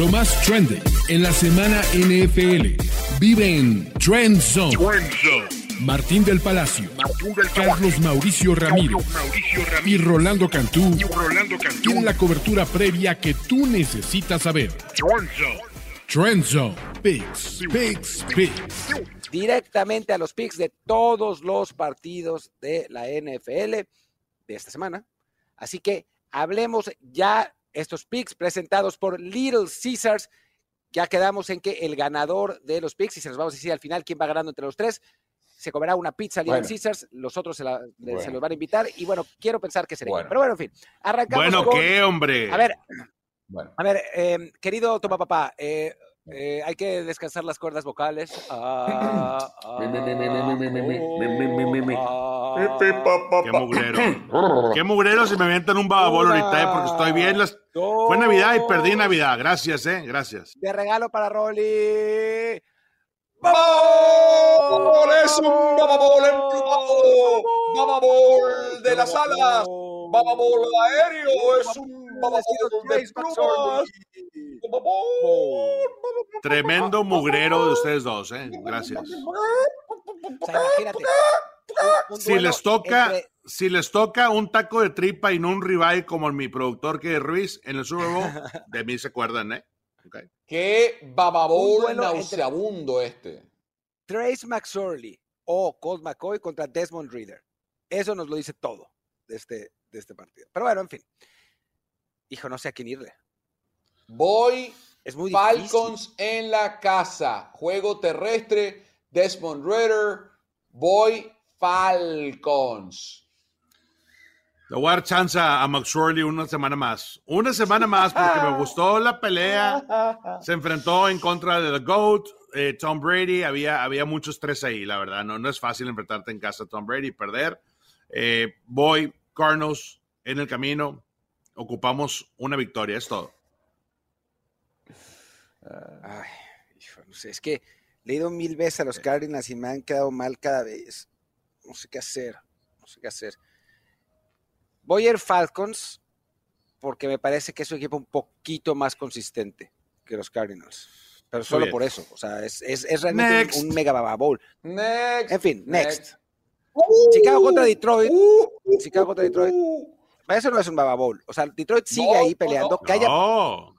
Lo más trending en la semana NFL. Vive en Trend Zone. Martín del Palacio, Carlos Mauricio Ramírez, y Rolando Cantú, tienen la cobertura previa que tú necesitas saber. Trend Zone. Picks, picks, picks. Directamente a los picks de todos los partidos de la NFL de esta semana. Así que hablemos ya estos picks presentados por Little Caesars. Ya quedamos en que el ganador de los picks, y se los vamos a decir al final quién va ganando entre los tres, se comerá una pizza Little Bueno. Caesars, los otros se, la- se los van a invitar. Y bueno, quiero pensar que será. Bueno. Pero bueno, en fin, arrancamos Bueno, con- ¿qué, hombre? A ver, Bueno, a ver, eh, querido Toma Papá, eh, eh, hay que descansar las cuerdas vocales. Qué mugrero. Qué mugrero si me avientan un bababol ahorita, eh, porque estoy bien. Las... Fue Navidad y perdí Navidad. Gracias, eh. Gracias. De regalo para Rolly. ¡Bababol! ¡Es un bababol emplumado! ¡Bababol de las alas! ¡Bababol aéreo! ¡Es un Tremendo mugrero de ustedes dos, eh. Gracias. O sea, imagínate. un- un Si les toca, entre- si les toca un taco de tripa y no un ribeye como mi productor que es Ruiz en el Super Bowl, de mí se acuerdan, eh. Ok. ¡Qué bababol entre- este! Trace McSorley o Colt McCoy contra Desmond Reader. Eso nos lo dice todo de este, de este partido. Pero bueno, en fin. Hijo, no sé a quién irle. Voy Es muy difícil. Falcons en la casa. Juego terrestre. Desmond Ritter. Voy Falcons. Le voy a dar chance a McSorley una semana más. Una semana más porque me gustó la pelea. Se enfrentó en contra de The GOAT, eh, Tom Brady. Había, había mucho estrés ahí, la verdad. No, no es fácil enfrentarte en casa a Tom Brady y perder. Eh, voy, Cardinals, en el camino. Ocupamos una victoria, es todo. Ay, hijo, no sé. Es que le he ido mil veces a los Cardinals y me han quedado mal cada vez. No sé qué hacer. No sé qué hacer. Voy a ir Falcons porque me parece que es un equipo un poquito más consistente que los Cardinals. Pero solo bien. por eso. O sea, es, es, es realmente Next. un, un mega baba bowl. Next. En fin, next. Uh, Chicago contra Detroit. uh, Chicago contra Detroit. uh. Eso no es un baba bowl. O sea, Detroit sigue No, ahí peleando. no. Que, haya, No.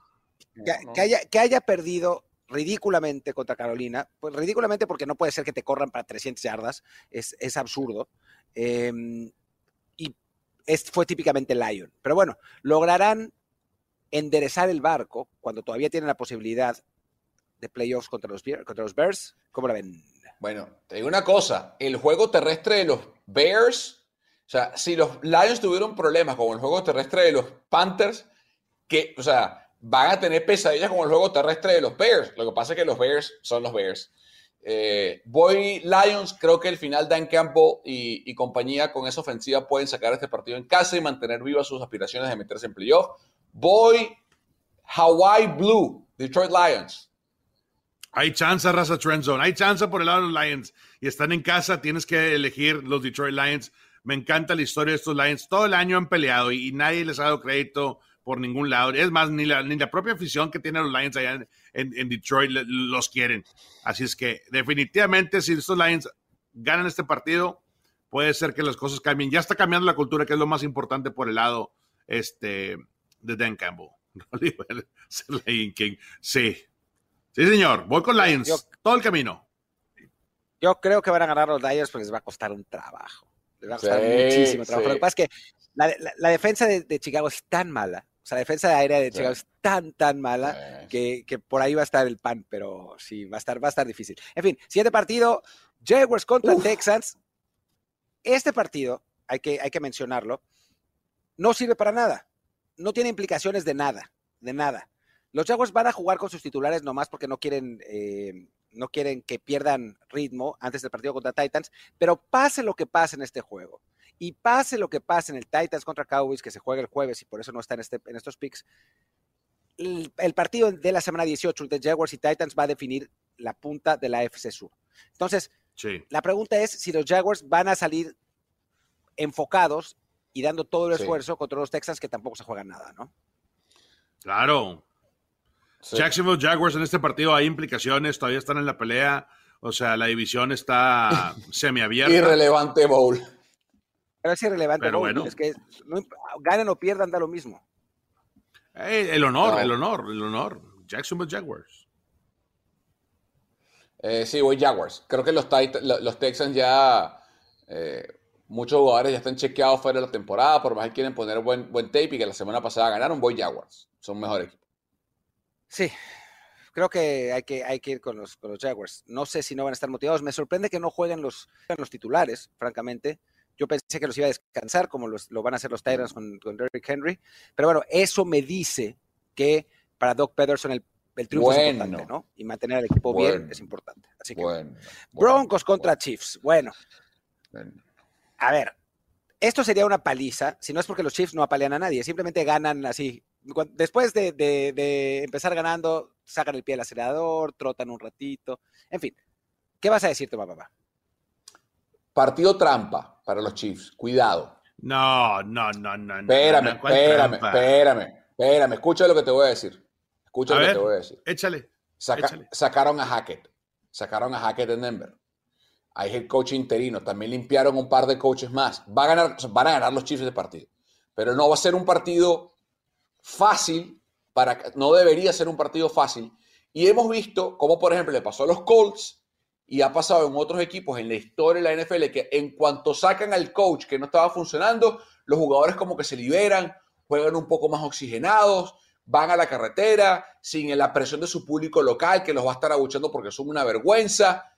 que, No. que haya, que haya perdido ridículamente contra Carolina. Pues ridículamente porque no puede ser que te corran para 300 yardas. Es, es absurdo. Eh, y es, fue típicamente Lion. Pero bueno, lograrán enderezar el barco cuando todavía tienen la posibilidad de playoffs contra los, contra los Bears. ¿Cómo la ven? Bueno, te digo una cosa, el juego terrestre de los Bears, sea, si los Lions tuvieron problemas con el juego terrestre de los Panthers, que, o sea, van a tener pesadillas con el juego terrestre de los Bears. Lo que pasa es que los Bears son los Bears. Eh, voy Lions, creo que el final Dan Campbell y, y compañía con esa ofensiva pueden sacar este partido en casa y mantener vivas sus aspiraciones de meterse en playoff. Voy Hawaii Blue, Detroit Lions. Hay chance, raza Trend Zone. Hay chance por el lado de los Lions. Y están en casa, tienes que elegir los Detroit Lions. Me encanta la historia de estos Lions. Todo el año han peleado y, y nadie les ha dado crédito por ningún lado. Es más, ni la, ni la propia afición que tienen los Lions allá en, en- en Detroit le- los quieren. Así es que definitivamente si estos Lions ganan este partido, puede ser que las cosas cambien. Ya está cambiando la cultura, que es lo más importante por el lado este, de Dan Campbell. Sí. Sí, señor. Voy con Lions. Yo- todo el camino. Yo creo que van a ganar los Lions, pero les va a costar un trabajo. Les va a costar Sí, muchísimo trabajo. sí. Lo que pasa es que la, la- la defensa de, de Chicago es tan mala, o sea, la defensa de aérea de Sí. Chicago es tan, tan mala que, que por ahí va a estar el pan, pero sí, va a estar, va a estar difícil. En fin, siguiente partido, Jaguars contra Uf. Texans. Este partido, hay que, hay que mencionarlo, no sirve para nada. No tiene implicaciones de nada, de nada. Los Jaguars van a jugar con sus titulares nomás porque no quieren, eh, no quieren que pierdan ritmo antes del partido contra Titans, pero pase lo que pase en este juego y pase lo que pase en el Titans contra Cowboys, que se juega el jueves y por eso no está en, este, en estos picks, el, el partido de la semana 18 entre Jaguars y Titans va a definir la punta de la AFC Sur. Entonces, Sí. la pregunta es si los Jaguars van a salir enfocados y dando todo el Sí. esfuerzo contra los Texans que tampoco se juegan nada, ¿no? Claro. Jacksonville Jaguars en este partido hay implicaciones, todavía están en la pelea. O sea, la división está semiabierta. Irrelevante bowl. Pero es irrelevante. Pero bowl. bueno. Es que no, o pierdan, da lo mismo. Eh, el honor, No. el honor, el honor. Jacksonville Jaguars. Eh, sí, voy Jaguars. Creo que los, Texans ya. eh, muchos jugadores ya están chequeados fuera de la temporada, por más que quieren poner buen, buen tape y que la semana pasada ganaron, voy Jaguars. Son mejor equipo. Sí, creo que hay que, hay que ir con los, con los Jaguars. No sé si no van a estar motivados. Me sorprende que no jueguen los, los titulares, francamente. Yo pensé que los iba a descansar, como los- lo van a hacer los Titans con, con Derrick Henry. Pero bueno, eso me dice que para Doc Pederson el, el triunfo es importante, ¿no? Y mantener al equipo bien es importante. Así que Bueno. Broncos contra Chiefs. Bueno, bueno. a ver, esto sería una paliza, si no es porque los Chiefs no apalean a nadie, simplemente ganan así. Después de, de- de empezar ganando, sacan el pie del acelerador, trotan un ratito, en fin. ¿Qué vas a decir, Toma Papá? Partido trampa para los Chiefs. Cuidado. No, no, no, no. Espérame, no, ¿cuál espérame, trampa? espérame, espérame. Escucha lo que te voy a decir. Escucha A lo ver. que te voy a decir. Échale. Saca- Échale. sacaron a Hackett. Sacaron a Hackett en Denver. Hay el coach interino. También limpiaron un par de coaches más. Va a ganar, van a ganar los Chiefs de partido. Pero no va a ser un partido fácil. Para, no debería ser un partido fácil. Y hemos visto cómo, por ejemplo, le pasó a los Colts y ha pasado en otros equipos en la historia de la NFL que en cuanto sacan al coach que no estaba funcionando, los jugadores como que se liberan, juegan un poco más oxigenados, van a la carretera sin la presión de su público local que los va a estar abuchando porque son una vergüenza.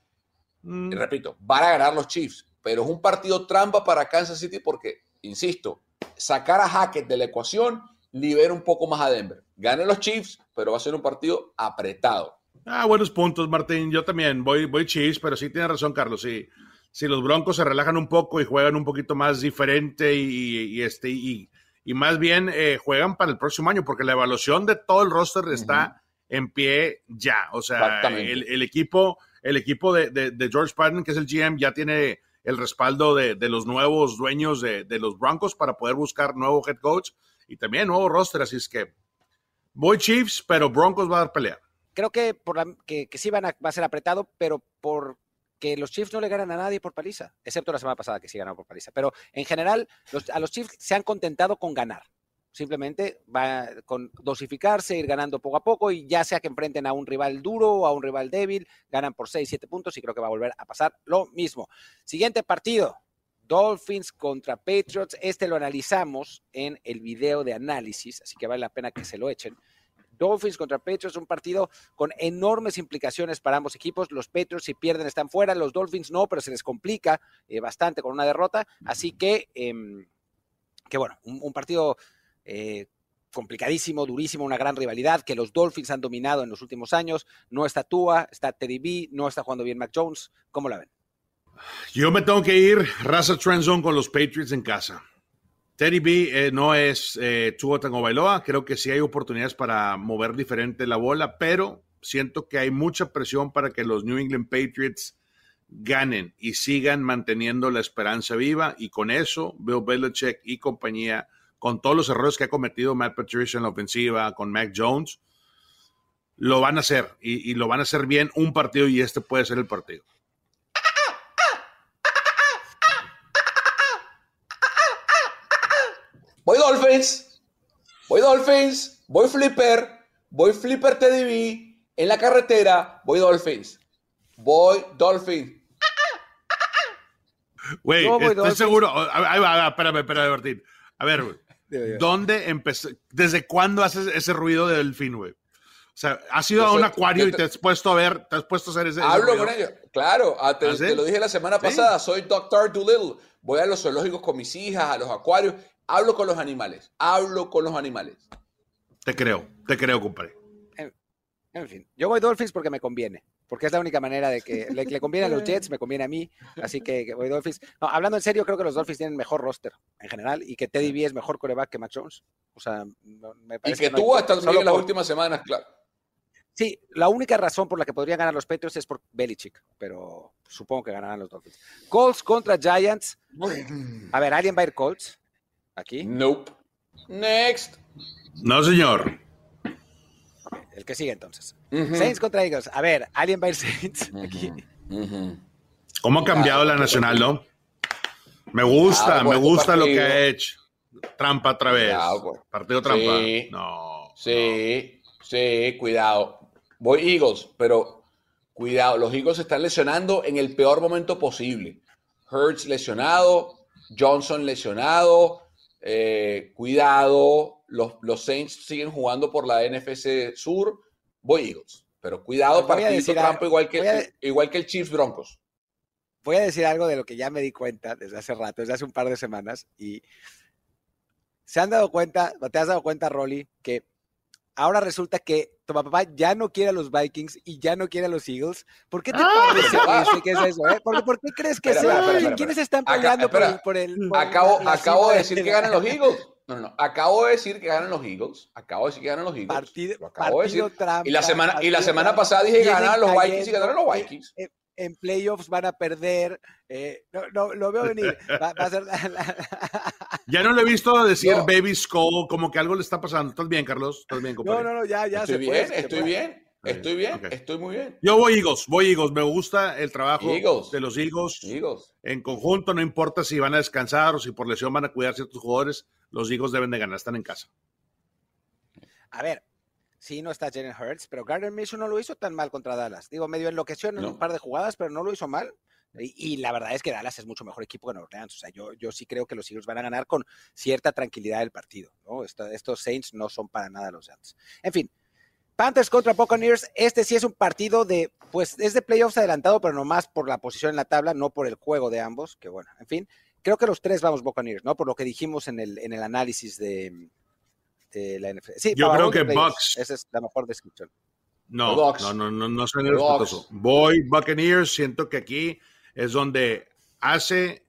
Mm, Y repito, van a ganar los Chiefs, pero es un partido trampa para Kansas City porque, insisto, sacar a Hackett de la ecuación libera un poco más a Denver. Ganen los Chiefs, pero va a ser un partido apretado. Ah, buenos puntos, Martín. Yo también voy, voy Chiefs, pero sí tiene razón, Carlos. Sí. Si los Broncos se relajan un poco y juegan un poquito más diferente y, y este y, y más bien eh, juegan para el próximo año, porque la evaluación de todo el roster está en pie ya. O sea, el, el equipo, el equipo de, de- de George Patton, que es el GM, ya tiene el respaldo de, de los nuevos dueños de, de los Broncos para poder buscar nuevo head coach y también nuevo roster. Así es que voy Chiefs, pero Broncos va a dar pelea. Creo que, por la- que, que sí van a, va a ser apretado, pero porque los Chiefs no le ganan a nadie por paliza, excepto la semana pasada que sí ganaron por paliza. Pero en general, los- a los Chiefs se han contentado con ganar. Simplemente va con dosificarse, ir ganando poco a poco y ya sea que enfrenten a un rival duro o a un rival débil, ganan por 6, 7 puntos y creo que va a volver a pasar lo mismo. Siguiente partido, Dolphins contra Patriots. Este lo analizamos en el video de análisis, así que vale la pena que se lo echen. Dolphins contra Patriots, un partido con enormes implicaciones para ambos equipos. Los Patriots, si pierden, están fuera. Los Dolphins no, pero se les complica eh, bastante con una derrota. Así que, em, que bueno, un, partido eh, complicadísimo, durísimo, una gran rivalidad que los Dolphins han dominado en los últimos años. No está Tua, está Teddy B, no está jugando bien Mac Jones. ¿Cómo la ven? Yo me tengo que ir raza trend zone con los Patriots en casa. Teddy B eh, no es eh, Tua Tagovailoa. Creo que sí hay oportunidades para mover diferente la bola, pero siento que hay mucha presión para que los New England Patriots ganen y sigan manteniendo la esperanza viva. Y con eso, Bill Belichick y compañía, con todos los errores que ha cometido Matt Patricia en la ofensiva, con Mac Jones, lo van a hacer y lo van a hacer bien un partido y este puede ser el partido. Voy Dolphins, voy Dolphins, voy Flipper, voy Flipper Teddy B en la carretera, voy Dolphins, voy Dolphins. Güey, estoy Dolphins. seguro. Ahí va, ahí va, espérame, espérame, Martín. A ver, güey. ¿Dónde empezó? ¿Desde cuándo haces ese ruido de delfín, güey? O sea, has ido Yo a un soy- acuario y te- has puesto a ver, te has puesto a hacer ese, ese Hablo ruido? con ellos, claro, ah, te, ¿Ah, sí? te lo dije la semana Sí. pasada, soy Dr. Doolittle, voy a los zoológicos con mis hijas, a los acuarios, hablo con los animales, hablo con los animales. Te creo, te creo, compadre. En fin, yo voy Dolphins porque me conviene, porque es la única manera de que le, le conviene a los Jets, me conviene a mí, así que, que voy Dolphins. No, hablando en serio, creo que los Dolphins tienen mejor roster en general y que Teddy B es mejor coreback que Mac Jones. O sea, no- me Y parece que no hay- tú hasta solo en las por- últimas semanas, claro. Sí, la única razón por la que podrían ganar los Patriots es por Belichick, pero supongo que ganarán los Dolphins. Colts contra Giants. A ver, ¿alguien va a ir Colts? Aquí. Nope. Next. No, señor. el que sigue entonces. Saints contra Eagles. A ver, alguien va a ir Saints ¿Cómo ha cambiado la nacional, no? Me gusta, me gusta lo que ha hecho. Trampa otra vez. Partido trampa. Sí, no. Sí, sí, cuidado. Voy Eagles, pero cuidado. Los Eagles están lesionando en el peor momento posible. Hurts lesionado, Johnson lesionado. Eh, cuidado. Los, los, Saints siguen jugando por la NFC Sur. Voy Eagles. Pero cuidado, partido trampa igual que, igual que el Chiefs Broncos voy a decir algo de lo que ya me di cuenta desde hace rato, desde hace un par de semanas, y se han dado cuenta, te has dado cuenta, Rolly, que ahora resulta que tu papá ya no quiere a los Vikings y ya no quiere a los Eagles. ¿Por qué te ¡Ah! parece eso? ¿Qué es eso? Eh? ¿Por, qué crees que sea? ¿Quiénes están peleando por, el, acabo, acabo de decir que ganan los Eagles. No, no, Acabo de decir que ganan los Eagles. Acabo de decir que ganan los Eagles. Partido, acabo de decir. y la semana, y la semana pasada dije que ganan los Vikings y ganaron los Vikings. Eh, en playoffs van a perder. Eh, no, lo veo venir. ya no le he visto decir baby skull, como que algo le está pasando. ¿Estás bien, Carlos? ¿Estás bien, compadre? No, no, no, ya, ya estoy bien, estoy bien. Estoy bien, estoy muy bien. Yo voy Eagles, voy Eagles. Me gusta el trabajo de los Eagles. Eagles. En conjunto, no importa si van a descansar o si por lesión van a cuidar ciertos jugadores, los Eagles deben de ganar, están en casa. A ver, Sí, no está Jalen Hurts, pero Gardner Minshew no lo hizo tan mal contra Dallas. Digo, medio enloqueció en un par de jugadas, pero no lo hizo mal. Y, la verdad es que Dallas es mucho mejor equipo que Nueva Orleans. O sea, yo, yo sí creo que los Eagles van a ganar con cierta tranquilidad el partido. ¿no? estos Saints no son para nada los Saints. En fin, Panthers contra Buccaneers. Este sí es un partido de, pues es de playoffs adelantado, pero no más por la posición en la tabla, no por el juego de ambos. Que bueno, en fin, creo que los tres vamos Buccaneers, ¿no? Por lo que dijimos en el, en el análisis de, la NFL. Sí, Yo creo que Bucks. Esa es la mejor descripción. No, no, no, no, no soy respetuoso. Voy Buccaneers, siento que aquí es donde hace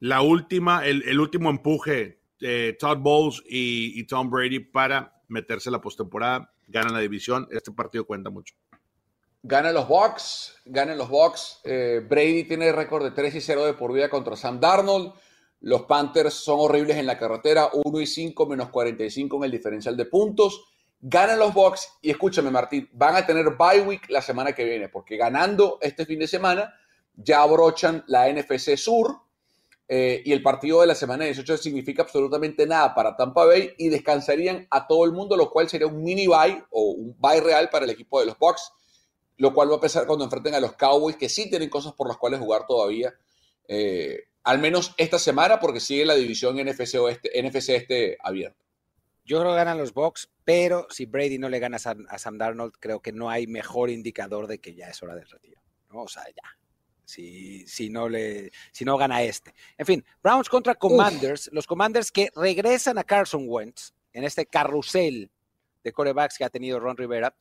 la última, el, último empuje de Todd Bowles y, Tom Brady para meterse en la postemporada, ganan la división, este partido cuenta mucho. Ganan los Bucks, ganan los Bucks. Eh, Brady tiene récord de 3 y 0 de por vida contra Sam Darnold. Los Panthers son horribles en la carretera, 1 y 5 menos 45 en el diferencial de puntos. Ganan los Bucks y escúchame Martín, van a tener bye week la semana que viene, porque ganando este fin de semana ya abrochan la NFC Sur eh, y el partido de la semana 18 significa absolutamente nada para Tampa Bay y descansarían a todo el mundo, lo cual sería un mini bye o un bye real para el equipo de los Bucks, lo cual va a pesar cuando enfrenten a los Cowboys, que sí tienen cosas por las cuales jugar todavía. Eh, al menos esta semana, porque sigue la división NFC, Oeste, NFC Este abierta. Yo creo que ganan los Bucks, pero si Brady no le gana a Sam, Darnold, creo que no hay mejor indicador de que ya es hora del retiro. ¿no? O sea, ya. Si, si, no le, si no gana este. En fin, Browns contra Commanders. Los Commanders que regresan a Carson Wentz en este carrusel de corebacks que ha tenido Ron Rivera,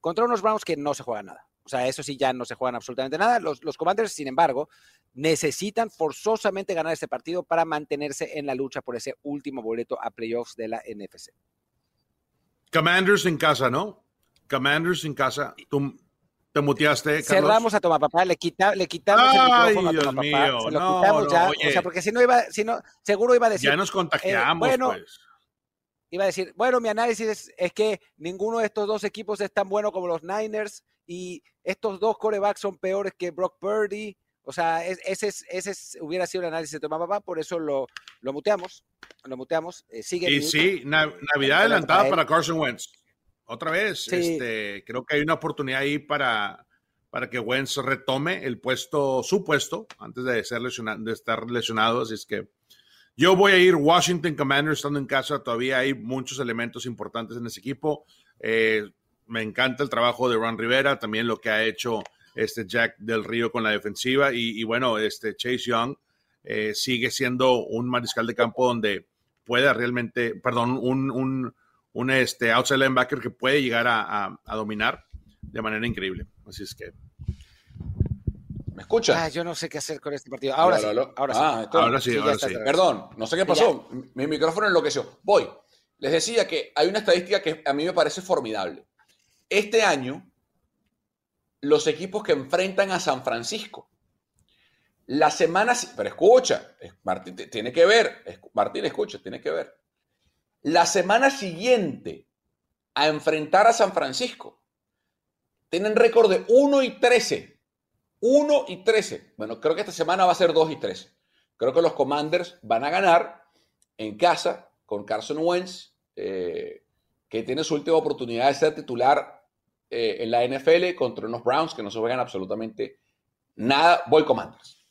contra unos Browns que no se juegan nada. O sea, eso sí, ya no se juegan absolutamente nada. Los, los Commanders, sin embargo, necesitan forzosamente ganar este partido para mantenerse en la lucha por ese último boleto a playoffs de la NFC. Commanders en casa, ¿no? Commanders en casa. Tú te muteaste, Carlos. Cerramos a Toma Papá, le, quita, le quitamos el micrófono a Toma Papá. Se lo no, quitamos ya. o sea, porque si no iba, si no, seguro iba a decir. Ya nos contagiamos, eh, bueno, pues. Iba a decir, bueno, mi análisis es, que ninguno de estos dos equipos es tan bueno como los Niners y estos dos corebacks son peores que Brock Purdy o sea, ese, es, ese hubiera sido el análisis de tu papá, por eso lo, lo muteamos. Lo muteamos. Eh, sigue y sí, Navidad adelantada para, Carson Wentz. Otra vez, este, creo que hay una oportunidad ahí para, para que Wentz retome el puesto, su puesto, antes de, ser lesionado, de estar lesionado. Así es que yo voy a ir Washington Commanders estando en casa. Todavía hay muchos elementos importantes en ese equipo. Eh, me encanta el trabajo de Ron Rivera, también lo que ha hecho este Jack del Río con la defensiva y, bueno, este Chase Young eh, sigue siendo un mariscal de campo donde puede realmente, perdón, un, este outside linebacker que puede llegar a, dominar de manera increíble. Así es que. ¿Me escucha? Ah, yo no sé qué hacer con este partido. Ahora sí. Ahora, sí. ahora sí. Ahora sí, Perdón, no sé qué pasó. Mi micrófono enloqueció. Voy. Les decía que hay una estadística que a mí me parece formidable. Este año, los equipos que enfrentan a San Francisco. La semana, pero escucha, Martín, tiene que ver, Martín, escucha, tiene que ver. La semana siguiente a enfrentar a San Francisco. Tienen récord de 1 y 13. 1 y 13. Bueno, creo que esta semana va a ser 2 y 13. Creo que los Commanders van a ganar en casa con Carson Wentz, eh, que tiene su última oportunidad de ser titular eh, en la NFL contra unos Browns que no se juegan absolutamente nada. Voy Commanders.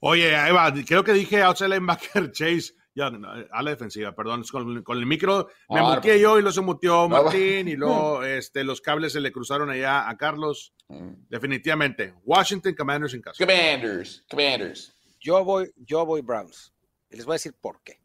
Oye, Eva, creo que dije outside linebacker Chase. Ya, a la defensiva, perdón, con, el micro me ah, muteé yo y lo se mutió Martín y luego este, los cables se le cruzaron allá a Carlos. Mm. Definitivamente, Washington Commanders en casa. Commanders, Commanders. Yo voy, yo voy Browns. Y les voy a decir por qué.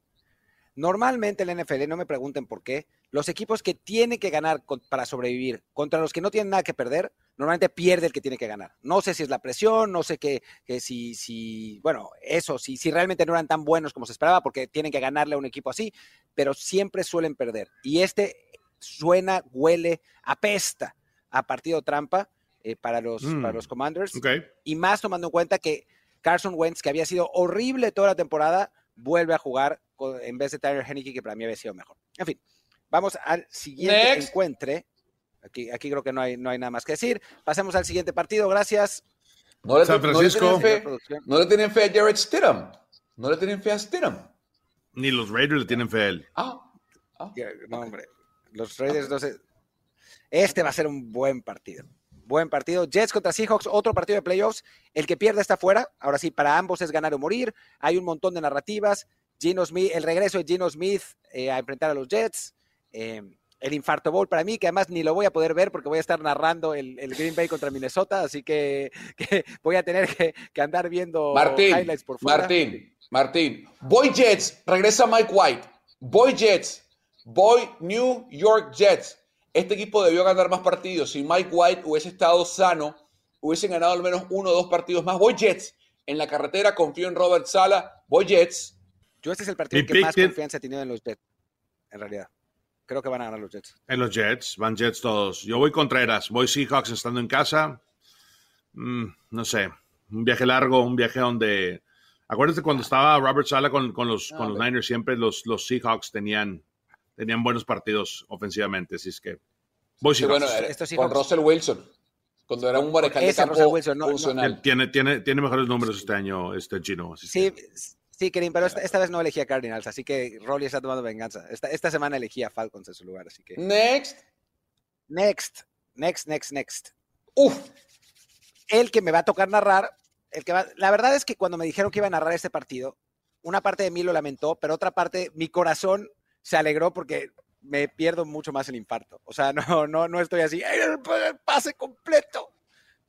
Normalmente en la NFL, no me pregunten por qué, los equipos que tienen que ganar para sobrevivir contra los que no tienen nada que perder, normalmente pierde el que tiene que ganar. No sé si es la presión, no sé que, si, si, bueno, eso, si, si realmente no eran tan buenos como se esperaba, porque tienen que ganarle a un equipo así, pero siempre suelen perder. Y este suena, huele, apesta a partido trampa eh, para, los, para los mm, Commanders. Y más tomando en cuenta que Carson Wentz, que había sido horrible toda la temporada, vuelve a jugar en vez de Tyler Henneke, que para mí había sido mejor. En fin, vamos al siguiente encuentro. Aquí, aquí creo que no hay, no hay nada más que decir. Pasemos al siguiente partido. Gracias. No le, San Francisco. No le, tienen fe, a Jared Stidham. No le tienen fe a Stidham. Ni los Raiders le tienen fe a él. Ah. ah. No, hombre. Los Raiders no sé. Este va a ser un buen partido. Buen partido. Jets contra Seahawks, otro partido de playoffs. El que pierde está fuera. Ahora sí, para ambos es ganar o morir. Hay un montón de narrativas. Gino Smith, el regreso de Gino Smith eh, a enfrentar a los Jets. Eh, el Infarto Bowl para mí, que además ni lo voy a poder ver porque voy a estar narrando el, Green Bay contra Minnesota, así que, voy a tener que, andar viendo Martín, highlights por fuera. Martín, Martín, voy Jets, regresa Mike White, voy Jets, voy New York Jets. Este equipo debió ganar más partidos. Si Mike White hubiese estado sano, hubiesen ganado al menos uno o dos partidos más. Voy Jets. En la carretera confío en Robert Sala. Voy Jets. Yo este es el partido que más confianza he tenido en los Jets, en realidad. Creo que van a ganar los Jets. En los Jets, van Jets todos. Yo voy Contreras, voy Seahawks estando en casa. Mm, no sé, un viaje largo, un viaje donde... Acuérdate cuando estaba Robert Sala con, los, con los Niners, siempre los, los Seahawks tenían, tenían buenos partidos ofensivamente, así es que voy Seahawks. bueno, con Russell Wilson, cuando era un mariscal de campo Wilson, no, Tiene, tiene, tiene mejores números este año, este Gino. sí, Sí, Kerim, pero esta, vez no elegí a Cardinals, así que Rolly está tomando venganza. Esta, esta semana elegí a Falcons en su lugar, así que. Next. Next. Next, next, next. Uf. El que me va a tocar narrar. El que va, la verdad es que cuando me dijeron que iba a narrar este partido, una parte de mí lo lamentó, pero otra parte, mi corazón se alegró porque me pierdo mucho más el infarto. O sea, no, no, no estoy así, pase completo.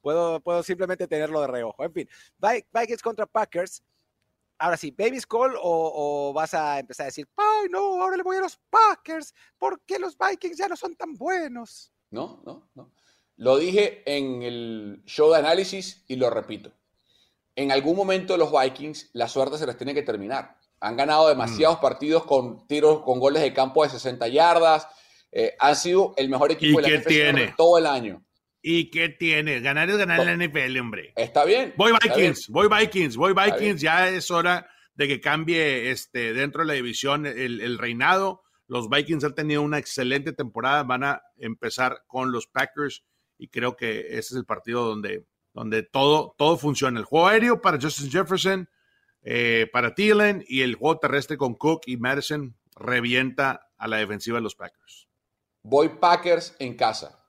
Puedo, puedo simplemente tenerlo de reojo. En fin, Vikings contra Packers. Ahora sí, Baby's Call o, vas a empezar a decir, ay no, ahora le voy a los Packers, ¿por qué los Vikings ya no son tan buenos? No, no, no. Lo dije en el show de análisis y lo repito. En algún momento los Vikings la suerte se les tiene que terminar. Han ganado demasiados mm. partidos con tiros, con goles de campo de 60 yardas. Eh, han sido el mejor equipo de la NFL todo el año. ¿Y qué tiene? Ganar es ganar la NFL, hombre. Está bien. Voy Vikings, voy Vikings, voy Vikings. Ya es hora de que cambie este, dentro de la división el, reinado. Los Vikings han tenido una excelente temporada. Van a empezar con los Packers y creo que ese es el partido donde, donde todo, todo funciona. El juego aéreo para Justin Jefferson, eh, para Thielen y el juego terrestre con Cook y Madison revienta a la defensiva de los Packers. Voy Packers en casa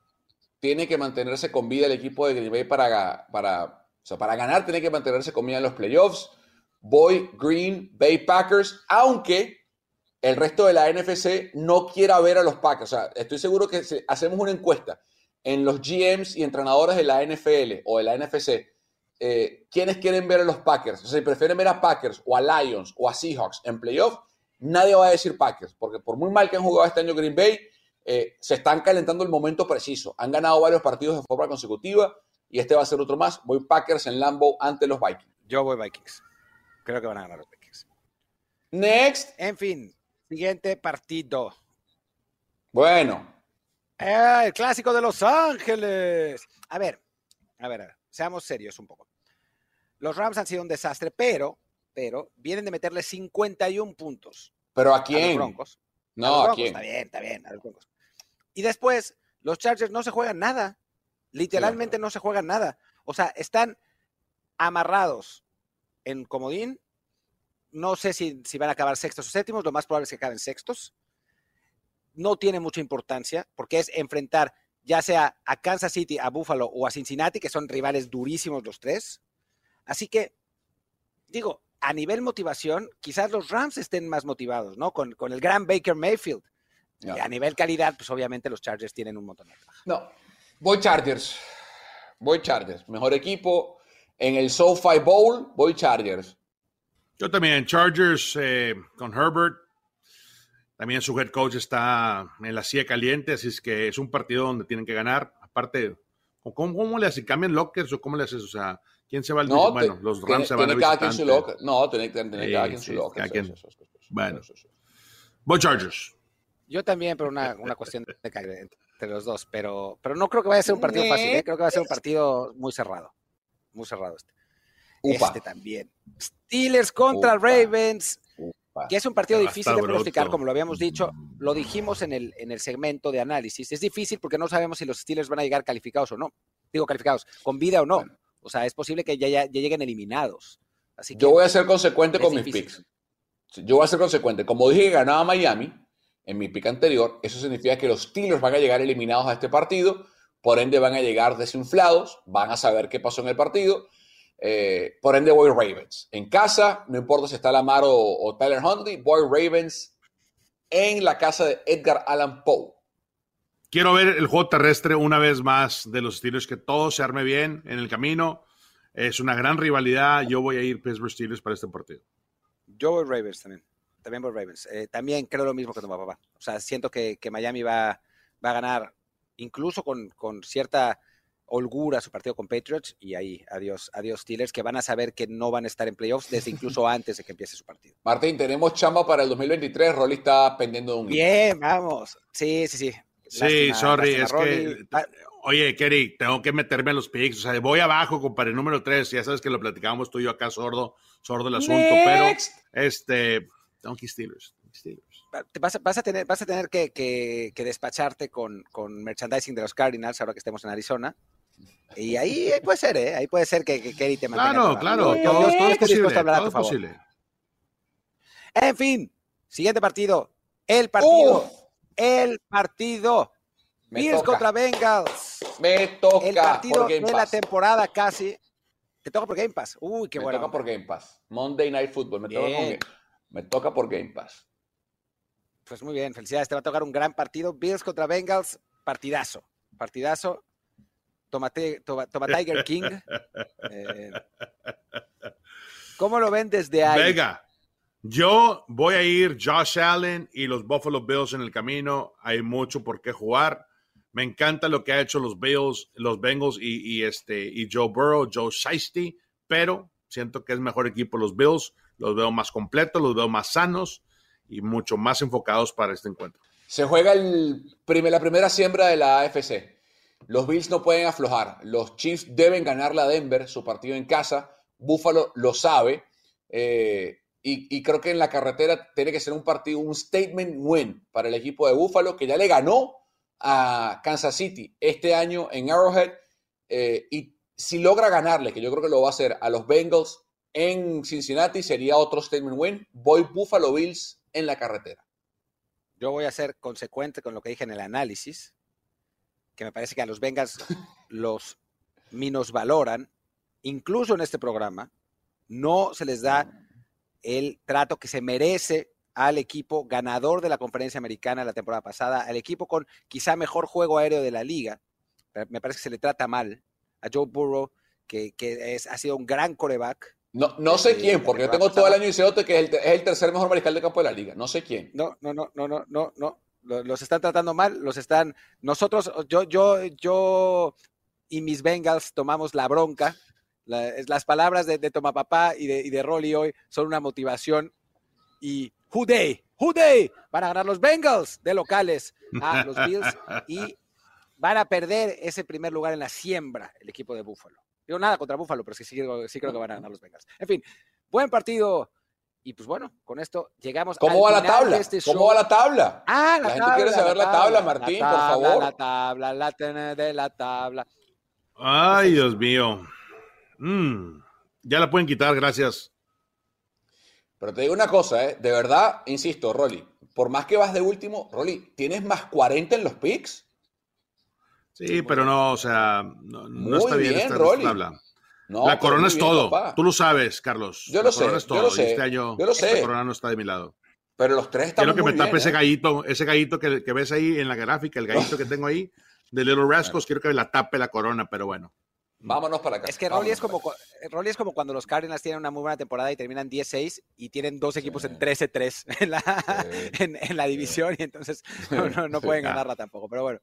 tiene que mantenerse con vida el equipo de Green Bay para, para, para ganar, tiene que mantenerse con vida en los playoffs. Voy Green Bay Packers, aunque el resto de la NFC no quiera ver a los Packers. O sea, estoy seguro que hacemos una encuesta en los GMs y entrenadores de la NFL o de la NFC, eh, ¿quiénes quieren ver a los Packers? O sea, si prefieren ver a Packers o a Lions o a Seahawks en playoffs, nadie va a decir Packers, porque por muy mal que han jugado este año Green Bay, eh, se están calentando el momento preciso. Han ganado varios partidos de forma consecutiva y este va a ser otro más. Voy Packers en Lambo ante los Vikings. Yo voy Vikings. Creo que van a ganar los Vikings. Next. En fin, siguiente partido. Bueno. Eh, el clásico de Los Ángeles. A ver, a ver, a ver, seamos serios un poco. Los Rams han sido un desastre, pero, pero vienen de meterle 51 puntos. ¿Pero a quién? A los Broncos. No, Está bien, está bien. Y después, los Chargers no se juegan nada. Literalmente no se juegan nada. O sea, están amarrados en comodín. No sé si, si van a acabar sextos o séptimos. Lo más probable es que acaben sextos. No tiene mucha importancia porque es enfrentar ya sea a Kansas City, a Buffalo o a Cincinnati, que son rivales durísimos los tres. Así que, digo, a nivel motivación, quizás los Rams estén más motivados, ¿no? Con, el gran Baker Mayfield. Y a nivel calidad, pues obviamente los Chargers tienen un montón de No, voy Chargers. Voy Chargers. Mejor equipo en el SoFi Bowl, voy Chargers. Yo también, Chargers eh, con Herbert. También su head coach está en la silla caliente, así es que es un partido donde tienen que ganar. Aparte, ¿cómo, cómo le hacen? ¿Cambian lockers o cómo le haces? O sea, ¿quién se va al no, Bueno, los Rams se van a cada quien su locker. No, tiene, que tener cada quien su locker. bueno, voy Chargers. Yo también, pero una, una cuestión de entre los dos, pero, pero no creo que vaya a ser un partido fácil, ¿eh? creo que va a ser un partido muy cerrado, muy cerrado este. Este también. Steelers contra Ravens que es un partido difícil de pronosticar, como lo habíamos dicho, lo dijimos en el, en el segmento de análisis. Es difícil porque no sabemos si los Steelers van a llegar calificados o no. Digo, calificados, con vida o no. O sea, es posible que ya, ya, lleguen eliminados. Así Yo voy a ser consecuente con mis picks. Yo voy a ser consecuente. Como dije que ganaba Miami en mi pick anterior, eso significa que los Steelers van a llegar eliminados a este partido, por ende van a llegar desinflados, van a saber qué pasó en el partido eh, por ende, voy Ravens. En casa, no importa si está Lamar o, o Tyler Huntley, voy Ravens en la casa de Edgar Allan Poe. Quiero ver el juego terrestre una vez más de los Steelers, que todo se arme bien en el camino. Es una gran rivalidad. Yo voy a ir Pittsburgh Steelers para este partido. Yo voy Ravens también. También voy Ravens. Eh, también creo lo mismo que tu papá. O sea, siento que, Miami va, va, a ganar, incluso con, con cierta holgura su partido con Patriots y ahí, adiós, adiós Steelers, que van a saber que no van a estar en playoffs desde incluso antes de que empiece su partido. Martín, tenemos chamba para el 2023, Rolly está pendiendo de un... Bien, vamos. Sí, sí, sí. Sí, sorry, es que... Ah. Oye, Kerry, tengo que meterme a los picks. O sea, voy abajo, compadre, número 3. Ya sabes que lo platicábamos tú y yo acá sordo, sordo el asunto, pero este, Donkey Steelers. Steelers. Vas, vas, a tener, vas a tener que, que, que despacharte con, con merchandising de los Cardinals ahora que estemos en Arizona. Y ahí, puede ser, ¿eh? Ahí puede ser que, que Kerry te mantenga. Claro, claro. Todo, es posible, a Posible. En fin, siguiente partido. El partido. el partido. Me Bills contra Bengals. Me toca. El partido de la temporada casi. Te toca por Game Pass. Uy, qué bueno. Me toca por Game Pass. Monday Night Football. Me toca, me toca por Game Pass. Pues muy bien, felicidades. Te va a tocar un gran partido. Bills contra Bengals. Partidazo. Partidazo. Toma, Tiger King. Eh, ¿Cómo lo ven desde ahí? Venga, yo voy a ir Josh Allen y los Buffalo Bills en el camino. Hay mucho por qué jugar. Me encanta lo que ha hecho los Bills, los Bengals y, este, y Joe Burrow, Joe Shiesty, pero siento que es mejor equipo los Bills. Los veo más completos, los veo más sanos y mucho más enfocados para este encuentro. Se juega el la primera siembra de la AFC. Los Bills no pueden aflojar. Los Chiefs deben ganarle a Denver su partido en casa. Buffalo lo sabe. Eh, y, creo que en la carretera tiene que ser un partido, un statement win para el equipo de Buffalo, que ya le ganó a Kansas City este año en Arrowhead. Eh, y si logra ganarle, que yo creo que lo va a hacer a los Bengals en Cincinnati, sería otro statement win. Voy Buffalo Bills en la carretera. Yo voy a ser consecuente con lo que dije en el análisis que me parece que a los Bengals los valoran, incluso en este programa, no se les da el trato que se merece al equipo ganador de la conferencia americana la temporada pasada, al equipo con quizá mejor juego aéreo de la liga. Me parece que se le trata mal a Joe Burrow, que, es, ha sido un gran coreback. No, no sé quién, porque yo tengo todo el año diciendo que es el, es el tercer mejor mariscal de campo de la liga. No sé quién. No, no, no, no, no, no, no los están tratando mal, los están, nosotros, yo, yo, yo y mis Bengals tomamos la bronca. las palabras de, de Tomapapá y de, y de Rolly hoy son una motivación. Y who they, who they, van a ganar los Bengals de locales a los Bills y van a perder ese primer lugar en la siembra el equipo de Búfalo. Digo nada contra Búfalo, pero sí, sí, creo que van a ganar los Bengals. En fin, buen partido Y pues bueno, con esto llegamos ¿Cómo va la tabla? Este ¿Cómo va la tabla? Ah, la, gente quiere saber la tabla, Martín, por favor. La tabla, la tabla, de la tabla. Ay, Dios mío. Mm, ya la pueden quitar, gracias. Pero te digo una cosa, ¿eh? de verdad, insisto, Rolly, por más que vas de último, Rolly, ¿tienes más 40 en los picks? Sí, pero no, o sea, no, está bien, esta, tabla. la corona es todo. Tú lo sabes, Carlos. Yo lo sé. Yo lo sé. Este año, yo lo sé. La corona no está de mi lado. Pero los tres están Quiero que me tape ese ¿eh? gallito, ese gallito que, que, ves ahí en la gráfica, el gallito que tengo ahí de Little Rascals, quiero que me la tape la corona, pero bueno. Vámonos para acá. Es que Rolly es, como, Rolly es como cuando los Cardinals tienen una muy buena temporada y terminan 10-6 y tienen dos equipos en 13-3 en, la, en, la división y entonces no, no, pueden ganarla tampoco. Pero bueno,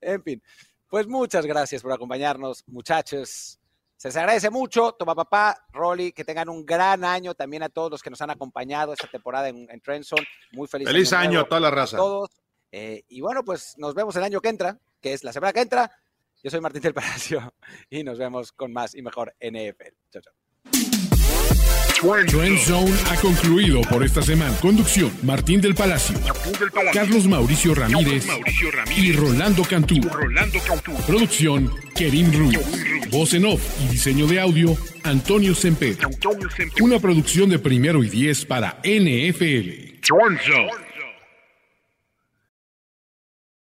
en fin. Pues muchas gracias por acompañarnos, muchachos. Se les agradece mucho. Toma papá, Rolly, que tengan un gran año también a todos los que nos han acompañado esta temporada en, en Muy feliz, feliz año, a toda la raza. A todos. Eh, y bueno, pues nos vemos el año que entra, que es la semana que entra. Yo soy Martín del Palacio y nos vemos con más y mejor NFL. Chao, chao. Trend Zone ha concluido por esta semana. Conducción: Martín del Palacio, Carlos Mauricio Ramírez, y Rolando Cantú. Producción: Kevin Ruz. Voz en off y diseño de audio: Antonio Semper. Una producción de primero y diez para NFL. Trend Zone.